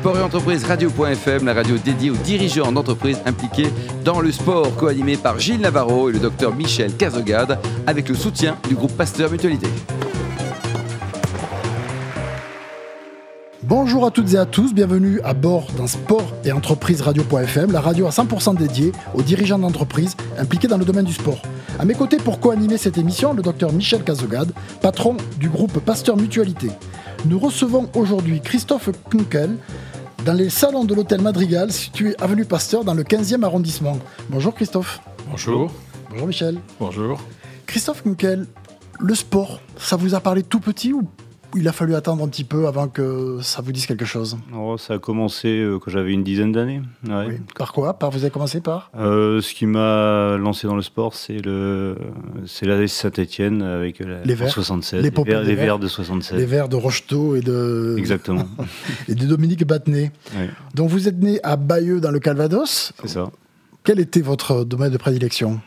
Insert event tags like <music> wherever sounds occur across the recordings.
Sport et entreprise radio.fm, la radio dédiée aux dirigeants d'entreprises impliqués dans le sport, co-animé par Gilles Navarro et le docteur Michel Cazogade, avec le soutien du groupe Pasteur Mutualité. Bonjour à toutes et à tous, bienvenue à bord d'un sport et entreprise radio.fm, la radio à 100% dédiée aux dirigeants d'entreprises impliqués dans le domaine du sport. À mes côtés pour co-animer cette émission, le docteur Michel Cazogade, patron du groupe Pasteur Mutualité. Nous recevons aujourd'hui Christophe Kunkel dans les salons de l'hôtel Madrigal situé avenue Pasteur dans le 15e arrondissement. Bonjour Christophe. Bonjour. Bonjour Michel. Bonjour. Christophe Kunkel, le sport, ça vous a parlé tout petit ou il a fallu attendre un petit peu avant que ça vous dise quelque chose oh, Ça a commencé euh, quand j'avais une dizaine d'années. Par quoi? Par, Vous avez commencé par? Euh, Ce qui m'a lancé dans le sport, c'est le c'est la Saint-Etienne avec la, les verts, 76. Les, les, verts, de 76. Les verts de Rocheteau et de. Exactement. <laughs> et de Dominique Battenet. Donc vous êtes né à Bayeux dans le Calvados. C'est ça. Quel était votre domaine de prédilection?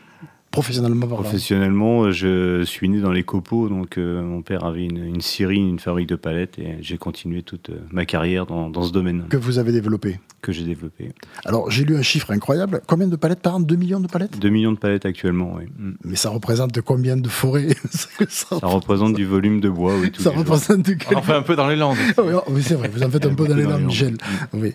Professionnellement Professionnellement, je suis né dans les copeaux, donc euh, mon père avait une, une scierie, une fabrique de palettes, et j'ai continué toute euh, ma carrière dans, dans, ce domaine. Que vous avez développé Que j'ai développé. Alors, j'ai lu un chiffre incroyable. Combien de palettes par an? 2 millions de palettes? 2 millions de palettes actuellement, oui. Mm. Mais ça représente combien de forêts? <laughs> Ça, représente du volume de bois, oui. ça représente du... On en fait un peu dans les Landes. <laughs> oui, c'est vrai, vous en faites un peu dans les Landes, Michel. Oui.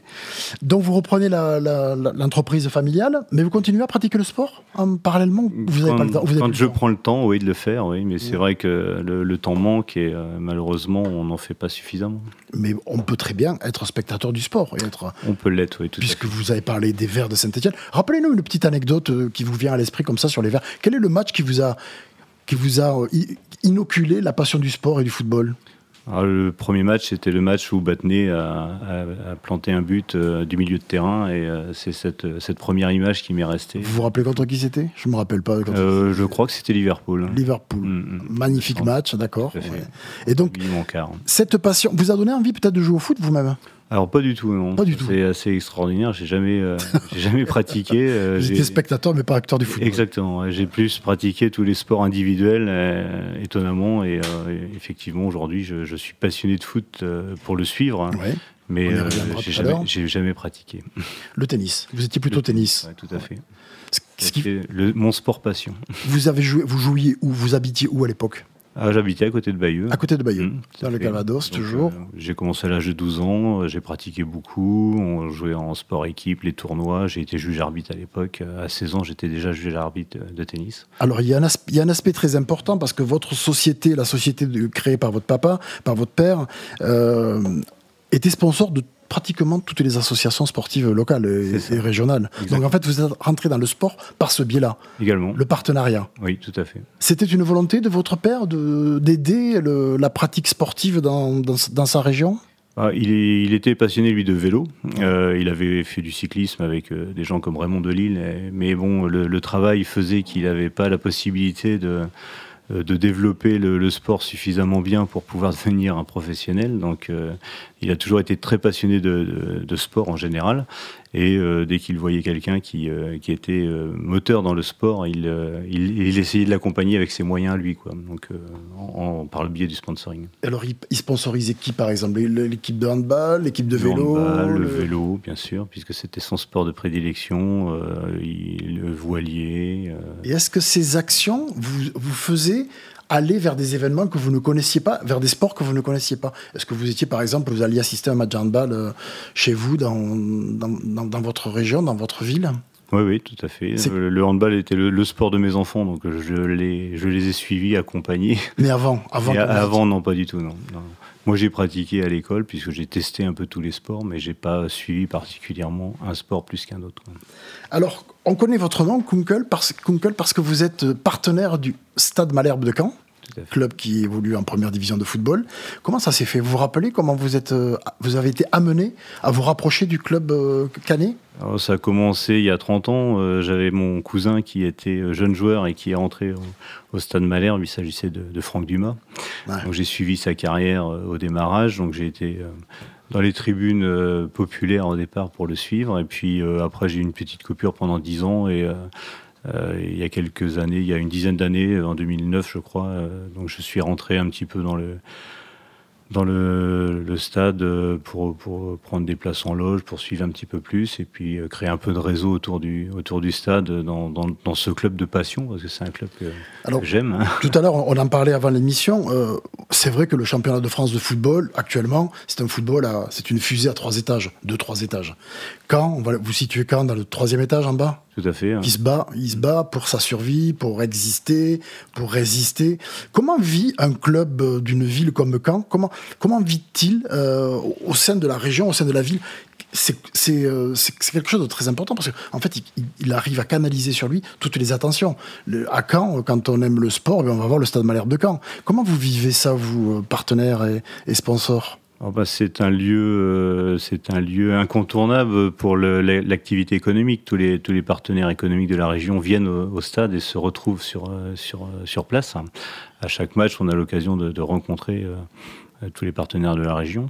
Donc, vous reprenez l'entreprise familiale, mais vous continuez à pratiquer le sport en parallèlement? Vous n'avez pas le temps quand je prends le temps, oui, de le faire, oui, mais c'est vrai que le, temps manque et euh, malheureusement, on n'en fait pas suffisamment. Mais on peut très bien être spectateur du sport et être. On peut l'être, oui, tout Puisque vous avez parlé des Verts de Saint-Etienne. Rappelez-nous une petite anecdote euh, qui vous vient à l'esprit comme ça sur les Verts. Quel est le match qui vous a, qui vous a euh, inoculé la passion du sport et du football? Le premier match, c'était le match où Battenet a, planté un but euh, du milieu de terrain et euh, c'est cette, cette, première image qui m'est restée. Vous vous rappelez contre qui c'était? Je ne me rappelle pas. Euh, je crois que c'était Liverpool. Liverpool. Mm, mm. Magnifique match, d'accord. Et donc, cette passion vous a donné envie peut-être de jouer au foot vous-même? Alors pas du tout, non. Pas du tout. C'est assez extraordinaire. J'ai jamais, euh, <laughs> j'ai jamais pratiqué. Euh, J'étais spectateur, mais pas acteur du football. Exactement. J'ai plus pratiqué tous les sports individuels, euh, étonnamment, et effectivement aujourd'hui, je, suis passionné de foot pour le suivre. Hein. Mais j'ai jamais, jamais, pratiqué. Le tennis. Vous étiez plutôt tennis. tout à fait. Ce qui... le, mon sport passion. Vous avez joué, vous jouiez où? Vous habitiez où à l'époque? Ah, J'habitais à côté de Bayeux. À côté de Bayeux, mmh, dans le Calvados, toujours. Euh, j'ai commencé à l'âge de 12 ans, euh, j'ai pratiqué beaucoup, on jouait en sport équipe, les tournois, j'ai été juge arbitre à l'époque. Euh, à 16 ans, j'étais déjà juge arbitre de tennis. Alors, il y, a un il y, a un aspect très important parce que votre société, la société créée par votre papa, par votre père, était sponsor de pratiquement toutes les associations sportives locales et, régionales. Donc en fait, vous êtes rentré dans le sport par ce biais-là. Également. Le partenariat. Oui, tout à fait. C'était une volonté de votre père d'aider la pratique sportive dans, dans, sa région? Ah, il, il, était passionné, lui, de vélo. Euh, il avait fait du cyclisme avec euh, des gens comme Raymond Delille. Mais bon, le, le travail faisait qu'il n'avait pas la possibilité de, de développer le, sport suffisamment bien pour pouvoir <laughs> devenir un professionnel. Donc, euh, il a toujours été très passionné de, sport en général. Et euh, dès qu'il voyait quelqu'un qui, qui était moteur dans le sport, il, il, essayait de l'accompagner avec ses moyens lui, quoi. Donc, en, par le biais du sponsoring. Alors, il, sponsorisait qui, par exemple? L'équipe de handball, l'équipe de vélo Le vélo, bien sûr, puisque c'était son sport de prédilection, le voilier. Et est-ce que ces actions, vous, vous faisiez aller vers des événements que vous ne connaissiez pas, vers des sports que vous ne connaissiez pas Est-ce que vous étiez, par exemple, vous alliez assister à un match de handball euh, chez vous, dans, dans, votre région, dans votre ville? Oui, oui, tout à fait. Le, handball était le, sport de mes enfants, donc je les, je les ai suivis, accompagnés. Mais avant Avant, <laughs> avant non, pas du tout, non. Moi, j'ai pratiqué à l'école, puisque j'ai testé un peu tous les sports, mais j'ai pas suivi particulièrement un sport plus qu'un autre. Alors, on connaît votre nom, Kunkel, parce, parce que vous êtes partenaire du Stade Malherbe de Caen, club qui évolue en première division de football. Comment ça s'est fait? Vous vous rappelez comment vous, êtes, euh, vous avez été amené à vous rapprocher du club euh, canet? Ça a commencé il y a 30 ans. Euh, j'avais mon cousin qui était jeune joueur et qui est rentré au, Stade Malherbe. Il s'agissait de, Franck Dumas. Donc j'ai suivi sa carrière au démarrage. Donc j'ai été dans les tribunes euh, populaires au départ pour le suivre. Et puis euh, après, j'ai eu une petite coupure pendant 10 ans. Et euh, il y a quelques années, il y a une dizaine d'années, en 2009, je crois, donc je suis rentré un petit peu dans le dans le, stade euh, pour, pour, prendre des places en loge, pour suivre un petit peu plus et puis euh, créer un peu de réseau autour du, autour du stade dans, dans, ce club de passion, parce que c'est un club que, j'aime. Hein. Tout à l'heure, on en parlait avant l'émission. Euh, c'est vrai que le championnat de France de football, actuellement, c'est un football, c'est une fusée à trois étages, deux, trois étages. Quand on va, Vous situez quand Dans le troisième étage en bas? Tout à fait. Il se bat, il se bat pour sa survie, pour exister, pour résister. Comment vit un club euh, d'une ville comme Caen? Comment comment vit-il euh, au sein de la région, au sein de la ville? Euh, c'est quelque chose de très important parce qu'en en fait, il, arrive à canaliser sur lui toutes les attentions. à Caen, quand on aime le sport, eh on va voir le Stade Malherbe de Caen. Comment vous vivez ça, vous, partenaires et sponsors Oh, bah, c'est un lieu, euh, c'est un lieu incontournable pour l'activité économique. Tous les tous les partenaires économiques de la région viennent au, stade et se retrouvent sur euh, sur euh, sur place. À chaque match, on a l'occasion de, rencontrer tous les partenaires de la région.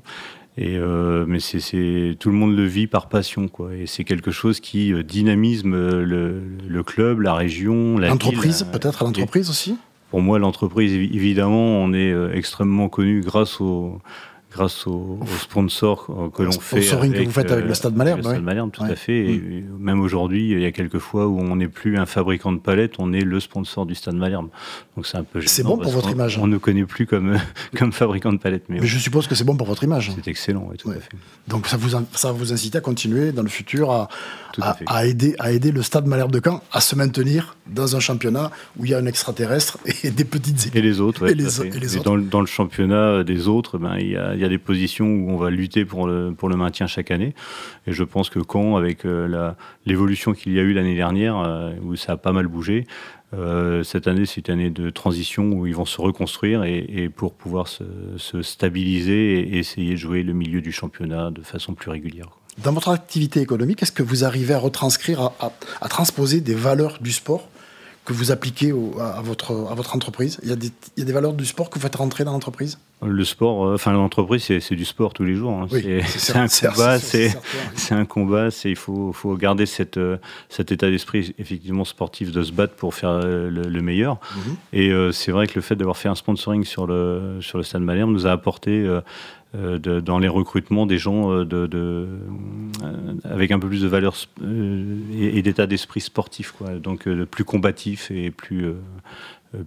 Et mais c'est tout le monde le vit par passion, quoi. Et c'est quelque chose qui dynamise le, le, club, la région, l'entreprise, peut-être l'entreprise aussi? Pour moi, l'entreprise, évidemment, on est extrêmement connu grâce au grâce aux, sponsors que l'on fait. Sponsoring que vous faites avec le Stade Malherbe. Le Stade Malherbe, tout à fait. Et même aujourd'hui, il y a quelques fois où on n'est plus un fabricant de palettes, on est le sponsor du Stade Malherbe. Donc c'est un peu. C'est bon pour votre image. On ne connaît plus comme <laughs> comme fabricant de palettes. Mais, je suppose que c'est bon pour votre image. C'est excellent, oui, tout à fait. Donc ça vous ça vous incite à continuer dans le futur à, à, aider à aider le Stade Malherbe de Caen à se maintenir dans un championnat où il y a un extraterrestre et des petites équipes. Et les autres. et, les, autres. Dans, dans, le championnat des autres, ben il y a a des positions où on va lutter pour le, maintien chaque année. Et je pense que quand, avec euh, l'évolution qu'il y a eu l'année dernière, euh, où ça a pas mal bougé, euh, cette année, c'est une année de transition où ils vont se reconstruire et, pour pouvoir se, stabiliser et essayer de jouer le milieu du championnat de façon plus régulière. Dans votre activité économique, est-ce que vous arrivez à retranscrire, à transposer des valeurs du sport que vous appliquez à, votre, entreprise? Il y, a il y, a des, valeurs du sport que vous faites rentrer dans l'entreprise? Le sport, euh, enfin l'entreprise, c'est du sport tous les jours. Hein. c'est un, combat, c'est un combat, il faut, faut garder cette, euh, cet état d'esprit effectivement sportif de se battre pour faire euh, le, meilleur. Mhm. Et c'est vrai que le fait d'avoir fait un sponsoring sur le, sur le Stade Malherbe nous a apporté euh, dans les recrutements des gens de, avec un peu plus de valeur et, d'état d'esprit sportif, quoi. donc plus combatif et plus,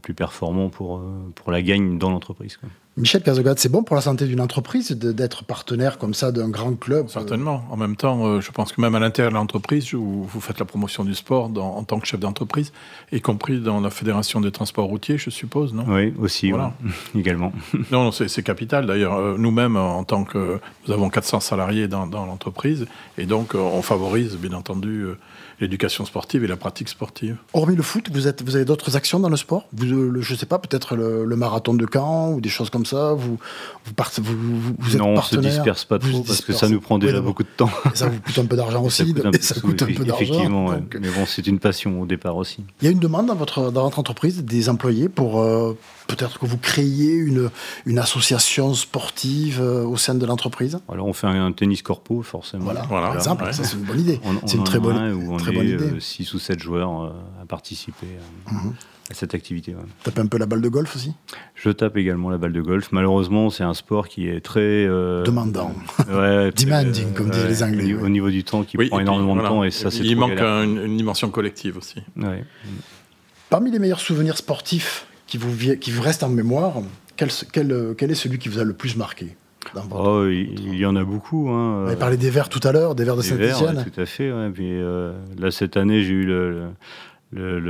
plus performant pour, pour la gagne dans l'entreprise. Michel Cazogade, c'est bon pour la santé d'une entreprise d'être partenaire comme ça d'un grand club? Euh Certainement. En même temps, euh, je pense que même à l'intérieur de l'entreprise, vous, vous faites la promotion du sport en tant que chef d'entreprise, y compris dans la Fédération des transports routiers, je suppose, non? Oui, aussi, voilà. <laughs> également. <laughs> Non, c'est capital. D'ailleurs, euh, nous-mêmes, en tant que... Nous avons 400 salariés dans, dans l'entreprise, et donc on favorise, bien entendu, l'éducation sportive et la pratique sportive. Hormis le foot, vous, êtes, vous avez d'autres actions dans le sport? Vous, Je ne sais pas, peut-être le, marathon de Caen ou des choses comme ça Vous, vous, partez, vous, vous êtes Non, on ne se disperse pas trop parce que ça nous prend déjà beaucoup de temps. ça vous coûte un peu d'argent <laughs> aussi. Ça coûte un peu, d'argent. Effectivement, mais bon, c'est une passion au départ aussi. Il y a une demande dans votre, dans votre entreprise des employés pour... Euh, peut-être que vous créiez une, une association sportive euh, au sein de l'entreprise? Alors on fait un, tennis corpo forcément. Voilà, voilà. par exemple, ça c'est une bonne idée. C'est une très bonne, très bonne idée. 6 ou 7 joueurs euh, à participer. Mhm. à cette activité. Ouais. Tape un peu la balle de golf aussi? Je tape également la balle de golf. Malheureusement, c'est un sport qui est très... Euh, Demandant. <laughs> Ouais, Demanding, comme disent les Anglais. Au niveau du temps, qui prend énormément de temps. Et ça, Il manque une, dimension collective aussi. Parmi les meilleurs souvenirs sportifs qui vous, qui vous reste en mémoire, quel, quel, quel est celui qui vous a le plus marqué Oh, il, y en a beaucoup. Hein. Vous avez parlé des Verts tout à l'heure, des Verts de Saint-Etienne. tout à fait. Ouais. Puis, euh, là, cette année, j'ai eu le, le,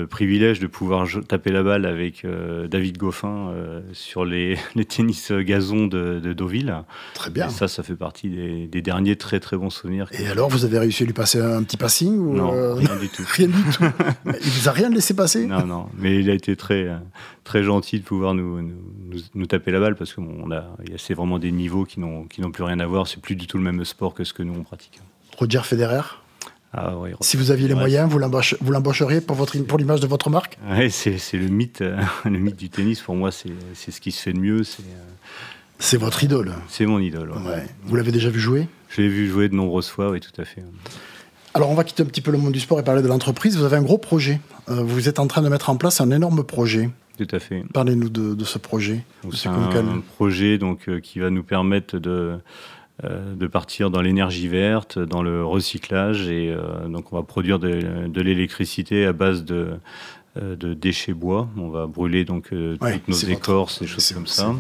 privilège de pouvoir taper la balle avec euh, David Goffin euh, sur les, <laughs> les, tennis gazon de, de, Deauville. Très bien. Et ça, ça fait partie des, derniers très très bons souvenirs. Et alors, vous avez réussi à lui passer un petit passing ou Non, euh, rien du tout. <laughs> rien du tout. il vous a rien laissé passer Non, non. Mais il a été très très gentil de pouvoir nous, nous, nous, taper la balle parce que bon, c'est vraiment des niveaux qui n'ont qui n'ont plus rien à voir. C'est plus du tout le même sport que ce que nous on pratique. Roger Federer? Ah si vous aviez les moyens, vous l'embaucheriez pour, votre, pour l'image de votre marque? C'est, le, mythe, euh, <laughs> le mythe du tennis. Pour moi, c'est, ce qui se fait de mieux. C'est, euh, c'est votre idole C'est mon idole. Vous l'avez déjà vu jouer? Je l'ai vu jouer de nombreuses fois, oui, tout à fait. Alors, on va quitter un petit peu le monde du sport et parler de l'entreprise. Vous avez un gros projet. Euh, vous êtes en train de mettre en place un énorme projet. Tout à fait. Parlez-nous de, ce projet. C'est un, projet donc, qui va nous permettre de, de partir dans l'énergie verte, dans le recyclage. Et donc, on va produire de, de l'électricité à base de, euh, de déchets bois. On va brûler donc euh, toutes nos écorces, et choses comme ça.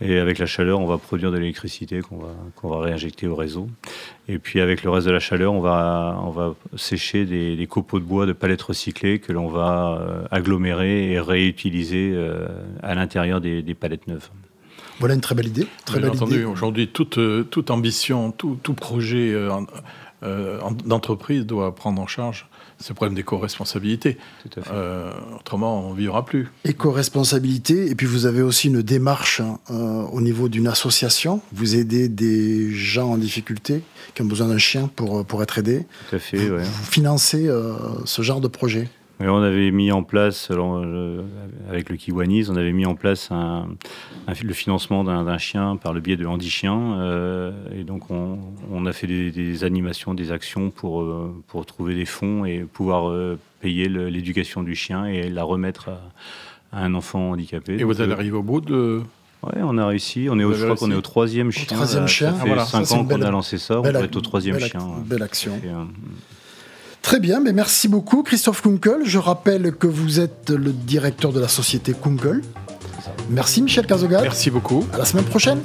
Et avec la chaleur, on va produire de l'électricité qu'on va, qu'on va réinjecter au réseau. Et puis avec le reste de la chaleur, on va, on va sécher des, copeaux de bois de palettes recyclées que l'on va euh, agglomérer et réutiliser à l'intérieur des, palettes neuves. Voilà une très belle idée. Très belle entendu, aujourd'hui, toute, toute ambition, tout, tout projet d'entreprise doit prendre en charge le problème d'éco-responsabilité. Euh, autrement, on ne vivra plus. Éco-responsabilité, et puis vous avez aussi une démarche hein, euh, au niveau d'une association. Vous aidez des gens en difficulté qui ont besoin d'un chien pour, euh, pour être aidés. Tout à fait, vous, vous financez ce genre de projet on avait mis en place, avec le Kiwanis, on avait mis en place le financement d'un chien par le biais de Handy Chien. Euh, et donc, on, a fait des, animations, des actions pour, euh, pour trouver des fonds et pouvoir euh, payer l'éducation du chien et la remettre à, un enfant handicapé. Et vous allez arriver au bout de. Oui, on a réussi. On est au, je crois qu'on est au troisième chien. troisième chien. Ça fait ah, cinq ans qu'on a lancé ça. On va être au troisième chien. Belle action. Très bien, mais merci beaucoup Christophe Kunkel. Je rappelle que vous êtes le directeur de la société Kunkel. Merci Michel Cazogad. Merci beaucoup. À la semaine prochaine.